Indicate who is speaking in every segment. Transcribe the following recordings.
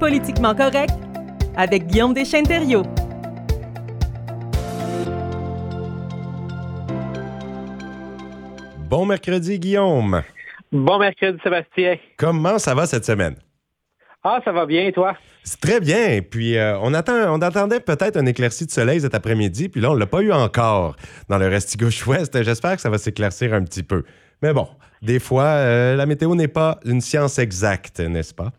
Speaker 1: Politiquement correct avec Guillaume Deschênes-Thériault.
Speaker 2: Bon mercredi, Guillaume.
Speaker 3: Bon mercredi, Sébastien.
Speaker 2: Comment ça va cette semaine?
Speaker 3: Ah, ça va bien, et toi?
Speaker 2: C'est très bien. Puis euh, on, attend, on attendait peut-être un éclairci de soleil cet après-midi, puis là, on l'a pas eu encore dans le reste gauche-ouest. J'espère que ça va s'éclaircir un petit peu. Mais bon, des fois, euh, la météo n'est pas une science exacte, n'est-ce pas?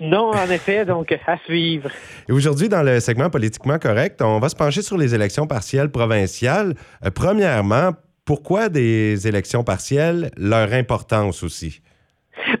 Speaker 3: Non, en effet, donc à suivre.
Speaker 2: Et aujourd'hui, dans le segment politiquement correct, on va se pencher sur les élections partielles provinciales. Euh, premièrement, pourquoi des élections partielles, leur importance aussi?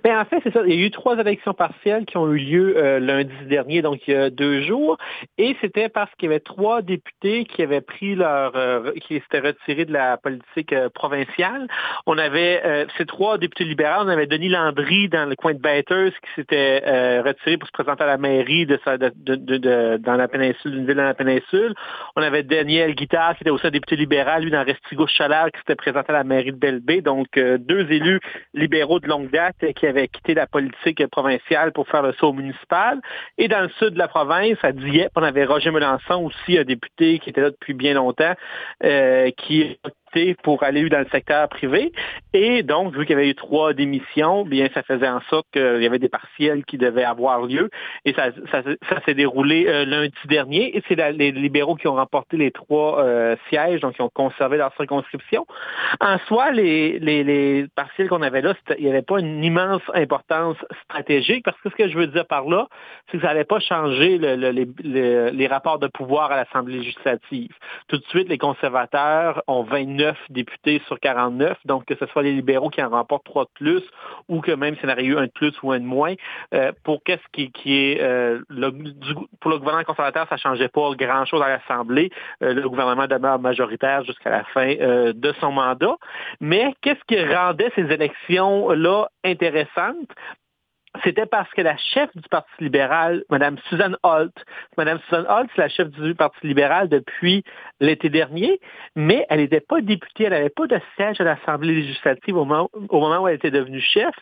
Speaker 3: Ben, en fait, c'est ça. Il y a eu trois élections partielles qui ont eu lieu euh, lundi dernier, donc il y a deux jours. Et c'était parce qu'il y avait trois députés qui avaient pris leur euh, qui s'étaient retirés de la politique euh, provinciale. On avait ces trois députés libéraux, on avait Denis Landry dans le coin de Batters qui s'était retiré pour se présenter à la mairie de, dans la péninsule, d'une ville dans la péninsule. On avait Daniel Guittard qui était aussi un député libéral, lui dans Restigouche-Chalard, qui s'était présenté à la mairie de Belleville. Donc deux élus libéraux de longue date qui avait quitté la politique provinciale pour faire le saut municipal. Et dans le sud de la province, à Dieppe, on avait Roger Melançon aussi, un député qui était là depuis bien longtemps, euh, qui pour aller dans le secteur privé. Et donc, vu qu'il y avait eu trois démissions, bien, ça faisait en sorte qu'il y avait des partiels qui devaient avoir lieu. Et ça, s'est déroulé euh, lundi dernier. Et c'est les libéraux qui ont remporté les trois euh, sièges, donc qui ont conservé leur circonscription. En soi, les, les, partiels qu'on avait là, il n'y avait pas une immense importance stratégique, parce que ce que je veux dire par là, c'est que ça n'allait pas changer les, les rapports de pouvoir à l'Assemblée législative. Tout de suite, les conservateurs ont 29 députés sur 49, donc que ce soit les libéraux qui en remportent trois de plus ou que même s'il y en eu un de plus ou un de moins, euh, pour qu'est-ce qui, est euh, pour le gouvernement conservateur, ça ne changeait pas grand-chose à l'Assemblée. Euh, le gouvernement demeure majoritaire jusqu'à la fin de son mandat. Mais qu'est-ce qui rendait ces élections-là intéressantes? C'était parce que la chef du Parti libéral, Mme Suzanne Holt, Mme Suzanne Holt, c'est la chef du Parti libéral depuis l'été dernier, mais elle n'était pas députée, elle n'avait pas de siège à l'Assemblée législative au moment, où elle était devenue chef,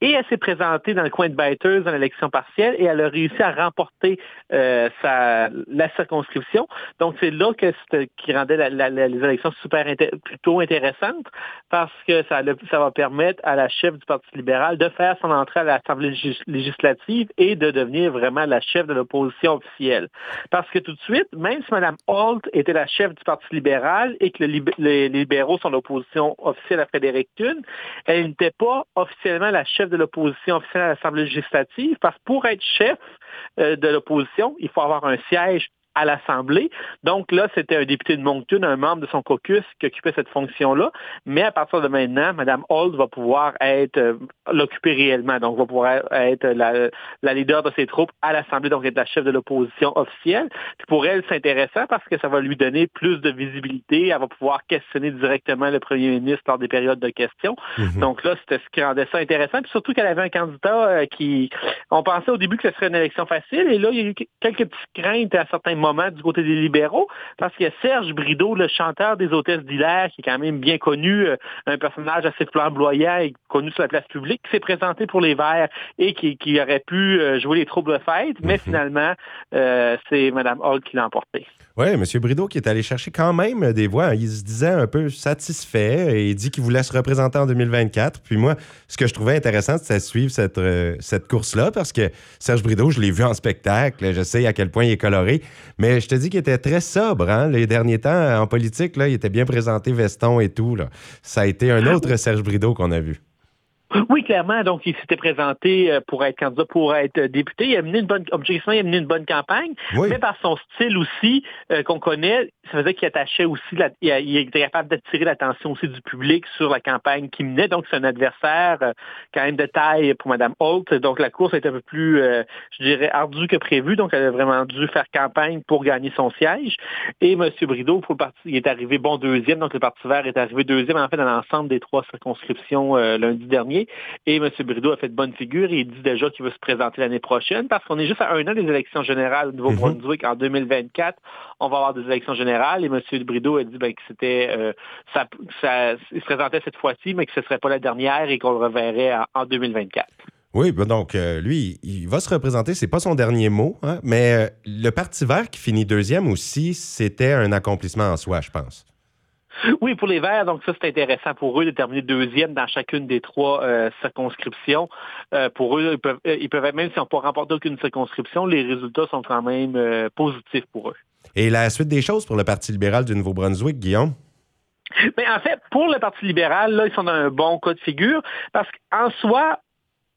Speaker 3: et elle s'est présentée dans le coin de Baiters dans l'élection partielle, et elle a réussi à remporter euh, sa, la circonscription. Donc c'est là que qui rendait les élections super plutôt intéressantes, parce que ça, ça va permettre à la chef du Parti libéral de faire son entrée à l'Assemblée législative et de devenir vraiment la chef de l'opposition officielle. Parce que tout de suite, même si Mme Holt était la chef du Parti libéral et que les libéraux sont l'opposition officielle à Frédéric Thune, elle n'était pas officiellement la chef de l'opposition officielle à l'Assemblée législative parce que pour être chef euh, de l'opposition, il faut avoir un siège à l'Assemblée. Donc là, c'était un député de Moncton, un membre de son caucus qui occupait cette fonction-là. Mais à partir de maintenant, Mme Holt va pouvoir être euh, l'occuper réellement. Donc, va pouvoir être la, la, leader de ses troupes à l'Assemblée, donc être la chef de l'opposition officielle. Puis pour elle, c'est intéressant parce que ça va lui donner plus de visibilité. Elle va pouvoir questionner directement le premier ministre lors des périodes de questions. Mhm. Donc là, c'était ce qui rendait ça intéressant. Puis surtout qu'elle avait un candidat euh, qui... On pensait au début que ce serait une élection facile. Et là, il y a eu quelques petites craintes à certains moment du côté des libéraux, parce qu'il y a Serge Brideau, le chanteur des hôtesses d'Hilaire, qui est quand même bien connu, euh, un personnage assez flamboyant et connu sur la place publique, qui s'est présenté pour les Verts et qui, aurait pu euh, jouer les troubles de fête, mais mhm. finalement, euh, c'est Mme Hall qui l'a emporté.
Speaker 2: Oui, M. Brideau qui est allé chercher quand même des voix. Il se disait un peu satisfait et il dit qu'il voulait se représenter en 2024. Puis moi, ce que je trouvais intéressant, c'était de suivre cette, cette course-là parce que Serge Brideau, je l'ai vu en spectacle. Je sais à quel point il est coloré. Mais je te dis qu'il était très sobre, hein? Les derniers temps, en politique, là, il était bien présenté veston et tout. Là. Ça a été un autre Serge Brideau qu'on a vu.
Speaker 3: Oui, clairement. Donc, il s'était présenté euh, pour être candidat, pour être député. Il a mené une bonne, objectivement, il a mené une bonne campagne. Mais par son style aussi, euh, qu'on connaît, ça faisait qu'il attachait aussi, il, était capable d'attirer l'attention aussi du public sur la campagne qu'il menait. Donc, c'est un adversaire euh, quand même de taille pour Mme Holt. Donc, la course est un peu plus, je dirais, ardue que prévu. Donc, elle a vraiment dû faire campagne pour gagner son siège. Et M. Brideau, pour le parti, il est arrivé bon deuxième. Donc, le Parti vert est arrivé deuxième, en fait, dans l'ensemble des trois circonscriptions lundi dernier. Et M. Brideau a fait de bonne figure et il dit déjà qu'il veut se présenter l'année prochaine parce qu'on est juste à un an des élections générales au Nouveau-Brunswick. Mhm. En 2024, on va avoir des élections générales et M. Brideau a dit ben, que c'était euh, ça, il se présentait cette fois-ci, mais que ce ne serait pas la dernière et qu'on le reverrait en, 2024.
Speaker 2: Oui, ben donc euh, lui, il va se représenter, c'est pas son dernier mot, hein, mais euh, le Parti vert qui finit deuxième aussi, c'était un accomplissement en soi, je pense.
Speaker 3: Oui, pour les Verts, donc ça c'est intéressant pour eux de terminer deuxième dans chacune des trois euh, circonscriptions. pour eux, ils peuvent, ils peuvent, même si on ne pas remporter aucune circonscription, les résultats sont quand même positifs pour eux.
Speaker 2: Et la suite des choses pour le Parti libéral du Nouveau-Brunswick, Guillaume?
Speaker 3: Mais en fait, pour le Parti libéral, là, ils sont dans un bon cas de figure parce qu'en soi,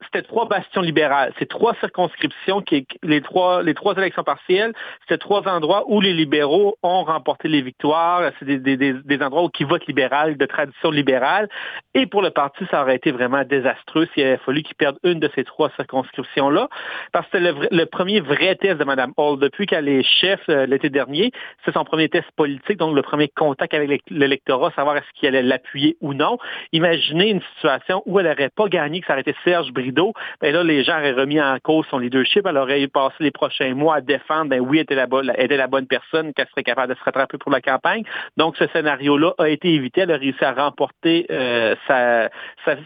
Speaker 3: c'était trois bastions libérales. C'est trois circonscriptions, qui, les, trois, les trois élections partielles, c'était trois endroits où les libéraux ont remporté les victoires. C'est des, des, des, endroits où qui votent libéral, de tradition libérale. Et pour le parti, ça aurait été vraiment désastreux s'il avait fallu qu'il perde une de ces trois circonscriptions-là. Parce que le, le, premier vrai test de Mme Hall. Depuis qu'elle est chef euh, l'été dernier, c'est son premier test politique, donc le premier contact avec l'électorat, savoir est-ce qu'il allait l'appuyer ou non. Imaginez une situation où elle n'aurait pas gagné, que ça aurait été Serge Briand rideau, ben là, les gens auraient remis en cause son leadership. Elle aurait passé les prochains mois à défendre, ben oui, elle était la, bonne, était la bonne personne, qu'elle serait capable de se rattraper pour la campagne. Donc, ce scénario-là a été évité. Elle a réussi à remporter euh, sa,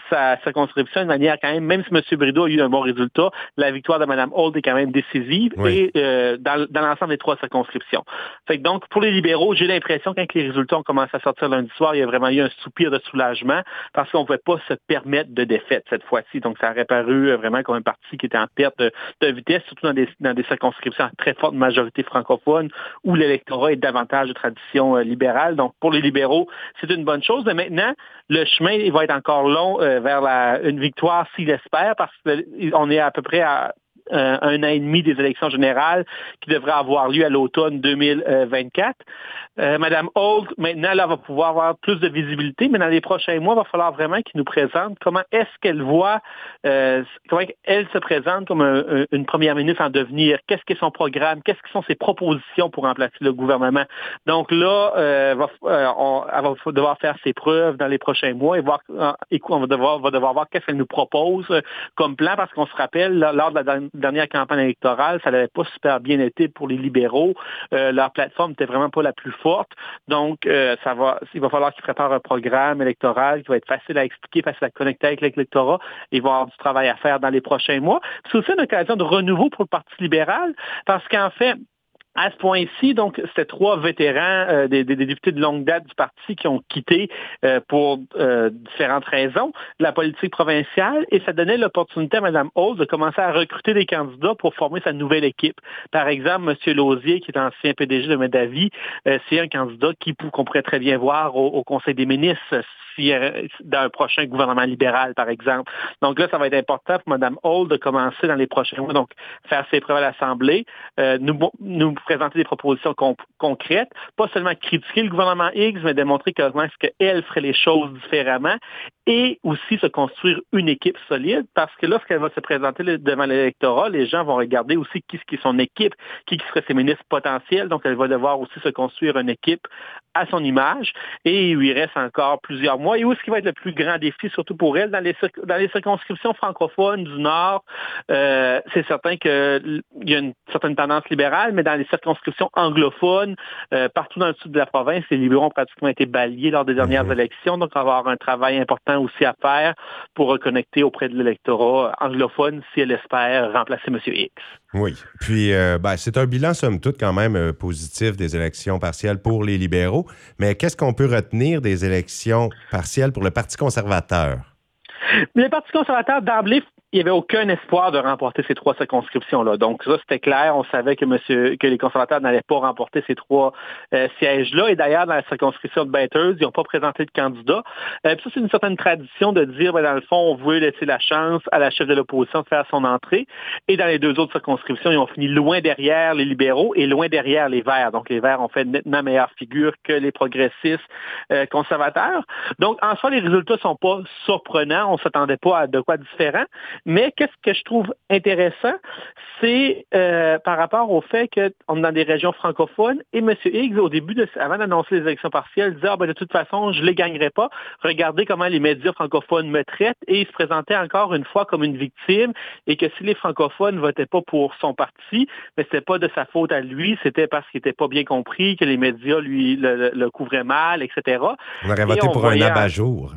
Speaker 3: sa, circonscription de manière quand même, même si M. Brideau a eu un bon résultat, la victoire de Mme Holt est quand même décisive et euh, dans, dans l'ensemble des trois circonscriptions. Fait que donc, pour les libéraux, j'ai l'impression quand les résultats ont commencé à sortir lundi soir, il y a vraiment eu un soupir de soulagement parce qu'on ne pouvait pas se permettre de défaite cette fois-ci. Donc, ça aurait paru vraiment comme un parti qui était en perte de, vitesse, surtout dans des, circonscriptions à très forte majorité francophone où l'électorat est davantage de tradition euh, libérale. Donc, pour les libéraux, c'est une bonne chose. Mais maintenant, le chemin va être encore long euh, vers une victoire s'il espère, parce qu'on est à peu près à euh, un an et demi des élections générales qui devraient avoir lieu à l'automne 2024. Euh, Madame Holt, maintenant, elle va pouvoir avoir plus de visibilité, mais dans les prochains mois, il va falloir vraiment qu'il nous présente comment est-ce qu'elle voit, euh, comment elle se présente comme une première ministre en devenir, qu'est-ce qu'est son programme, qu'est-ce que sont ses propositions pour remplacer le gouvernement. Donc là, euh, va, on, elle va devoir faire ses preuves dans les prochains mois et voir, et on va devoir, voir qu'est-ce qu'elle nous propose comme plan, parce qu'on se rappelle, lors de la dernière campagne électorale, ça n'avait pas super bien été pour les libéraux. leur plateforme n'était vraiment pas la plus forte. Donc, euh, ça va, il va falloir qu'ils préparent un programme électoral qui va être facile à expliquer, facile à connecter avec l'électorat. Ils vont avoir du travail à faire dans les prochains mois. C'est aussi une occasion de renouveau pour le Parti libéral parce qu'en fait, à ce point-ci, donc, c'était trois vétérans, euh, des, députés de longue date du parti qui ont quitté euh, pour euh, différentes raisons la politique provinciale et ça donnait l'opportunité à Mme Hall de commencer à recruter des candidats pour former sa nouvelle équipe. Par exemple, M. Lausier, qui est ancien PDG de Medavi, c'est un candidat qui qu'on pourrait très bien voir au, au Conseil des ministres dans un prochain gouvernement libéral, par exemple. Donc là, ça va être important pour Mme Hall de commencer dans les prochains mois, donc faire ses preuves à l'Assemblée, euh, nous, nous présenter des propositions concrètes, pas seulement critiquer le gouvernement X, mais démontrer comment est-ce qu'elle ferait les choses différemment et aussi se construire une équipe solide parce que lorsqu'elle va se présenter devant l'électorat, les gens vont regarder aussi qui, est son équipe, qui, serait ses ministres potentiels. Donc, elle va devoir aussi se construire une équipe à son image et il lui reste encore plusieurs mois. Et où est-ce qui va être le plus grand défi, surtout pour elle, dans les, dans les circonscriptions francophones du Nord, euh, c'est certain qu'il y a une certaine tendance libérale, mais dans les circonscriptions anglophones, euh, partout dans le sud de la province, les libéraux ont pratiquement été balayés lors des dernières mhm. élections. Donc, on va avoir un travail important aussi à faire pour reconnecter auprès de l'électorat anglophone si elle espère remplacer M. X.
Speaker 2: Oui. Puis, euh, ben, c'est un bilan, somme toute, quand même euh, positif des élections partielles pour les libéraux. Mais qu'est-ce qu'on peut retenir des élections partielles pour le Parti conservateur?
Speaker 3: Le Parti conservateur, d'emblée, il n'y avait aucun espoir de remporter ces trois circonscriptions-là. Donc ça, c'était clair. On savait que monsieur, que les conservateurs n'allaient pas remporter ces trois euh, sièges-là. Et d'ailleurs, dans la circonscription de Bathurst, ils n'ont pas présenté de candidat. Euh, ça, c'est une certaine tradition de dire, ben, dans le fond, on veut laisser la chance à la chef de l'opposition de faire son entrée. Et dans les deux autres circonscriptions, ils ont fini loin derrière les libéraux et loin derrière les Verts. Donc les Verts ont fait nettement meilleure figure que les progressistes euh, conservateurs. Donc en soi, les résultats sont pas surprenants. On s'attendait pas à de quoi différent. Mais qu'est-ce que je trouve intéressant, c'est euh, par rapport au fait qu'on est dans des régions francophones et M. Higgs, au début, de, avant d'annoncer les élections partielles, disait ah, ben, de toute façon, je ne les gagnerai pas. Regardez comment les médias francophones me traitent et il se présentait encore une fois comme une victime et que si les francophones ne votaient pas pour son parti, mais c'était pas de sa faute à lui, c'était parce qu'il n'était pas bien compris, que les médias lui le, couvraient mal, etc.
Speaker 2: On aurait voté pour un abat-jour.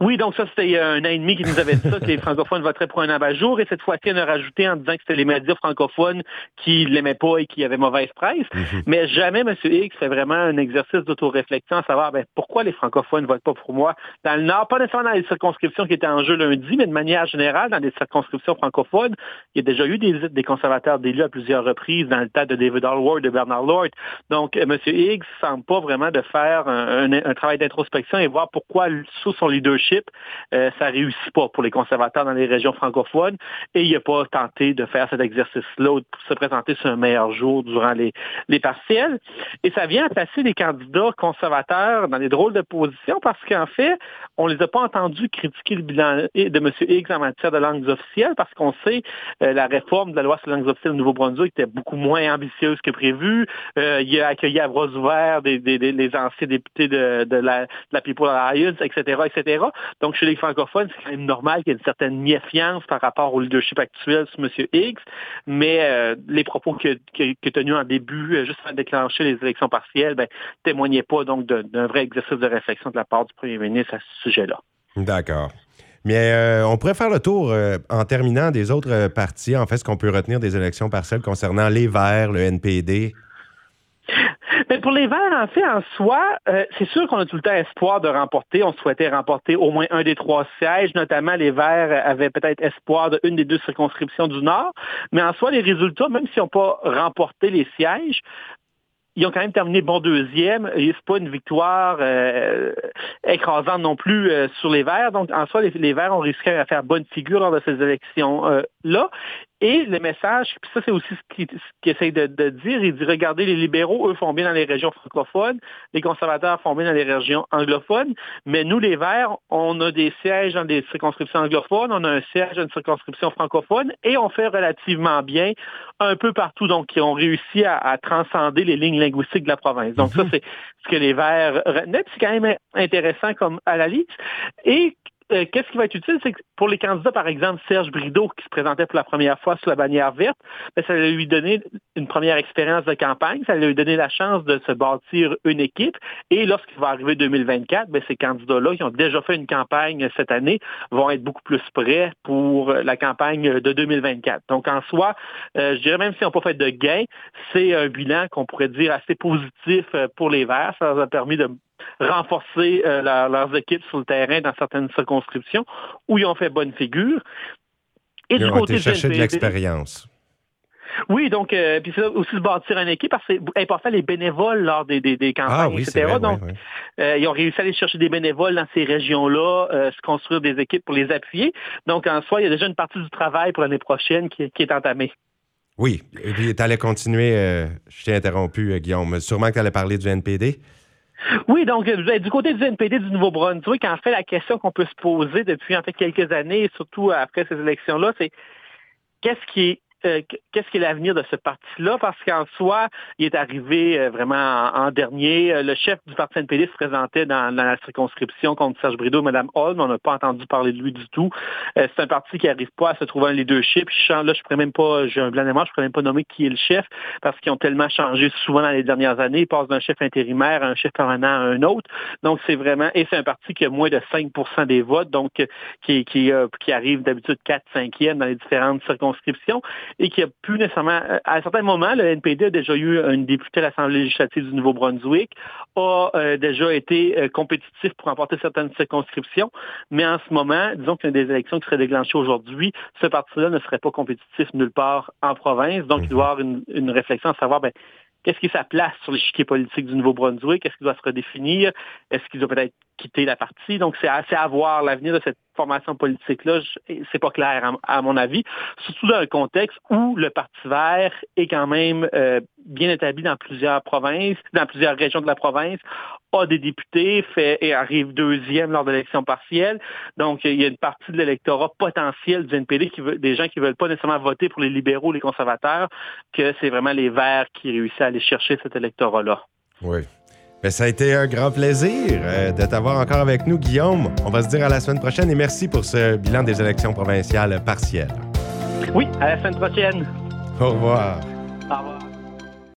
Speaker 3: Oui, donc ça, c'était un an et demi qui nous avait dit ça, que les francophones voteraient pour un abat-jour. Et cette fois-ci, on a rajouté en disant que c'était les médias francophones qui l'aimaient pas et qui avaient mauvaise presse. Mhm. Mais jamais M. X fait vraiment un exercice d'autoréflexion à savoir ben, pourquoi les francophones ne votent pas pour moi? Dans le Nord, pas nécessairement dans les circonscriptions qui étaient en jeu lundi, mais de manière générale, dans les circonscriptions francophones, il y a déjà eu des visites des conservateurs d'élus à plusieurs reprises dans le tas de David Allward, de Bernard Lord. Donc, M. Higgs ne semble pas vraiment de faire un, travail d'introspection et voir pourquoi, sous son leadership, euh, ça réussit pas pour les conservateurs dans les régions francophones et il n'a pas tenté de faire cet exercice-là pour se présenter sur un meilleur jour durant les, partiels. Et ça vient placer les candidats conservateurs dans des drôles de positions parce qu'en fait, on ne les a pas entendus critiquer le bilan de M. Higgs en matière de langues officielles parce qu'on sait euh, la réforme de la loi sur les langues officielles au Nouveau-Brunswick était beaucoup moins ambitieuse que prévu. Euh, il a accueilli à bras ouverts les anciens députés de, la, de la Alliance, etc., etc. Donc, chez les francophones, c'est quand même normal qu'il y ait une certaine méfiance par rapport au leadership actuel sur M. Higgs, mais euh, les propos qu'il a, tenus en début, euh, juste avant de déclencher les élections partielles, ben, témoignaient pas donc d'un vrai exercice de réflexion de la part du premier ministre à ce sujet-là.
Speaker 2: D'accord. Mais euh, on pourrait faire le tour en terminant des autres partis, en fait, ce qu'on peut retenir des élections partielles concernant les Verts, le NPD,
Speaker 3: mais pour les Verts, en fait, en soi, euh, c'est sûr qu'on a tout le temps espoir de remporter. On souhaitait remporter au moins un des trois sièges, notamment les Verts avaient peut-être espoir d'une des deux circonscriptions du Nord. Mais en soi, les résultats, même s'ils n'ont pas remporté les sièges, ils ont quand même terminé bon deuxième. n'est pas une victoire euh, écrasante non plus euh, sur les Verts. Donc, en soi, les, les Verts ont risqué à faire bonne figure lors de ces élections-là. Et le message, puis ça c'est aussi ce qu'il essaye de, dire, il dit, regardez, les libéraux, eux, font bien dans les régions francophones, les conservateurs font bien dans les régions anglophones, mais nous, les Verts, on a des sièges dans des circonscriptions anglophones, on a un siège dans une circonscription francophone, et on fait relativement bien un peu partout, donc qui ont réussi à, transcender les lignes linguistiques de la province. Donc ça, mhm. c'est ce que les Verts retenaient, c'est quand même intéressant comme à la liste. Et euh, qu'est-ce qui va être utile, c'est que pour les candidats, par exemple, Serge Brideau, qui se présentait pour la première fois sous la bannière verte, ben, ça va lui donner une première expérience de campagne, ça va lui donner la chance de se bâtir une équipe. Et lorsqu'il va arriver 2024, ben, ces candidats-là, qui ont déjà fait une campagne cette année, vont être beaucoup plus prêts pour la campagne de 2024. Donc, en soi, euh, je dirais même s'ils n'ont pas fait de gains, c'est un bilan qu'on pourrait dire assez positif euh, pour les Verts. Ça leur a permis de renforcer euh, leurs équipes sur le terrain dans certaines circonscriptions où ils ont fait bonne figure.
Speaker 2: Et ils du ont côté été chercher de l'expérience.
Speaker 3: Oui, donc, euh, puis c'est aussi de bâtir une équipe parce que c'est important les bénévoles lors des, des, campagnes, ah, etc. donc, euh, ils ont réussi à aller chercher des bénévoles dans ces régions-là, se construire des équipes pour les appuyer. Donc, en soi, il y a déjà une partie du travail pour l'année prochaine qui, est entamée.
Speaker 2: Oui, et puis tu allais continuer, je t'ai interrompu, Guillaume. Sûrement que tu allais parler du NPD.
Speaker 3: Oui, donc euh, du côté du NPD du Nouveau-Brunswick, en fait, la question qu'on peut se poser depuis en fait quelques années, surtout après ces élections-là, c'est qu'est-ce qui est qu'est-ce qui est l'avenir de ce parti-là, parce qu'en soi, il est arrivé euh, vraiment en, dernier. Euh, le chef du parti NPD se présentait dans, la circonscription contre Serge Brideau, Mme Holm. On n'a pas entendu parler de lui du tout. c'est un parti qui n'arrive pas à se trouver un leadership. Je, là, je ne pourrais même pas, j'ai un blanc de je ne pourrais même pas nommer qui est le chef, parce qu'ils ont tellement changé souvent dans les dernières années. Ils passent d'un chef intérimaire à un chef permanent à un autre. Donc, c'est vraiment, et c'est un parti qui a moins de 5% des votes, donc qui, qui, qui arrive d'habitude 4 5e dans les différentes circonscriptions et qui a pu nécessairement, euh, à un certain moment, le NPD a déjà eu une députée à l'Assemblée législative du Nouveau-Brunswick, a euh, déjà été euh, compétitif pour remporter certaines circonscriptions, mais en ce moment, disons qu'il y a des élections qui seraient déclenchées aujourd'hui, ce parti-là ne serait pas compétitif nulle part en province, donc il doit y avoir une, une réflexion à savoir, ben, Qu'est-ce qui est sa place sur l'échiquier politique du Nouveau-Brunswick? Est-ce qu'il doit se redéfinir? Est-ce qu'il doit peut-être quitter la partie? Donc, c'est assez à voir l'avenir de cette formation politique-là. C'est pas clair, à, mon avis. Surtout dans un contexte où le Parti vert est quand même euh, bien établi dans plusieurs provinces, dans plusieurs régions de la province, a des députés, fait et arrive deuxième lors de l'élection partielle. Donc, il y a une partie de l'électorat potentiel du NPD, qui veut, des gens qui veulent pas nécessairement voter pour les libéraux, les conservateurs, que c'est vraiment les Verts qui réussissent à aller chercher cet électorat-là.
Speaker 2: Oui. Mais ça a été un grand plaisir euh, de t'avoir encore avec nous, Guillaume. On va se dire à la semaine prochaine et merci pour ce bilan des élections provinciales partielles.
Speaker 3: Oui, à la semaine prochaine. Au revoir.